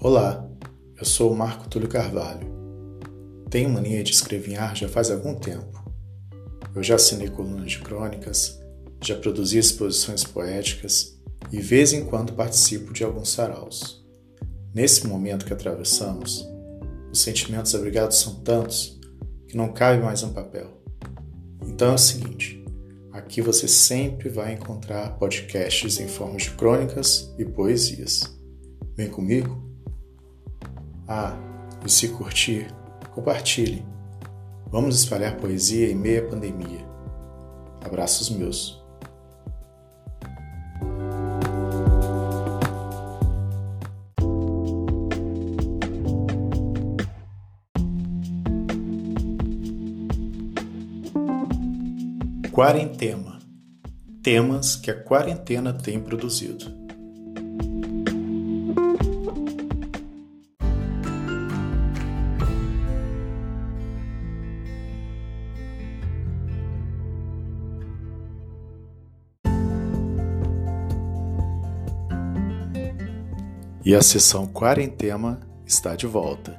Olá, eu sou o Marco Túlio Carvalho. Tenho mania de escrever já faz algum tempo. Eu já assinei colunas de crônicas, já produzi exposições poéticas e, vez em quando, participo de alguns saraus. Nesse momento que atravessamos, os sentimentos abrigados são tantos que não cabe mais um papel. Então é o seguinte: aqui você sempre vai encontrar podcasts em forma de crônicas e poesias. Vem comigo? Ah, e se curtir, compartilhe. Vamos espalhar poesia em meia pandemia. Abraços meus. Quarentena. Temas que a quarentena tem produzido. E a sessão Quarentena está de volta.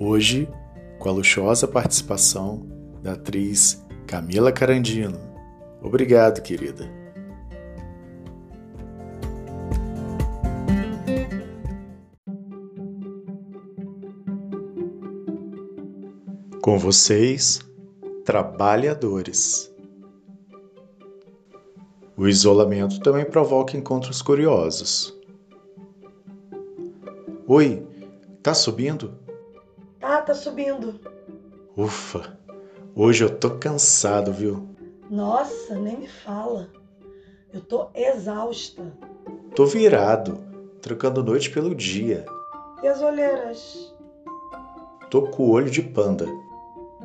Hoje, com a luxuosa participação da atriz Camila Carandino. Obrigado, querida. Com vocês, trabalhadores. O isolamento também provoca encontros curiosos. Oi, tá subindo? Tá, tá subindo. Ufa, hoje eu tô cansado, viu? Nossa, nem me fala. Eu tô exausta. Tô virado, trocando noite pelo dia. E as olheiras? Tô com o olho de panda.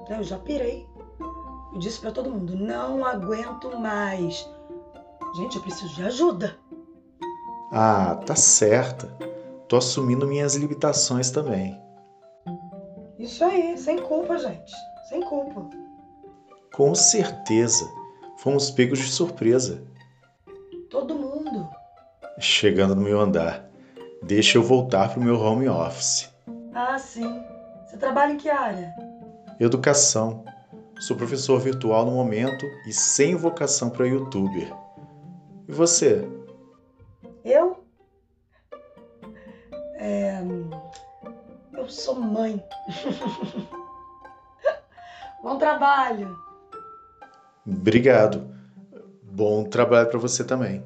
Eu já pirei. Eu disse para todo mundo: não aguento mais. Gente, eu preciso de ajuda. Ah, tá certa tô assumindo minhas limitações também. Isso aí, sem culpa, gente. Sem culpa. Com certeza. Fomos pegos de surpresa. Todo mundo. Chegando no meu andar. Deixa eu voltar pro meu home office. Ah, sim. Você trabalha em que área? Educação. Sou professor virtual no momento e sem vocação para youtuber. E você? Eu? É... Eu sou mãe. Bom trabalho. Obrigado. Bom trabalho para você também.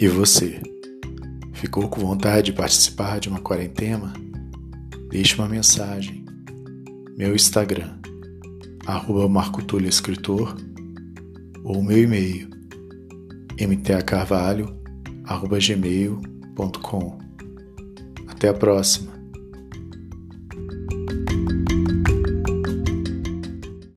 E você? Ficou com vontade de participar de uma quarentena? Deixe uma mensagem. Meu Instagram, arroba Escritor, ou meu e-mail, mtacarvalho, arroba gmail.com. Até a próxima!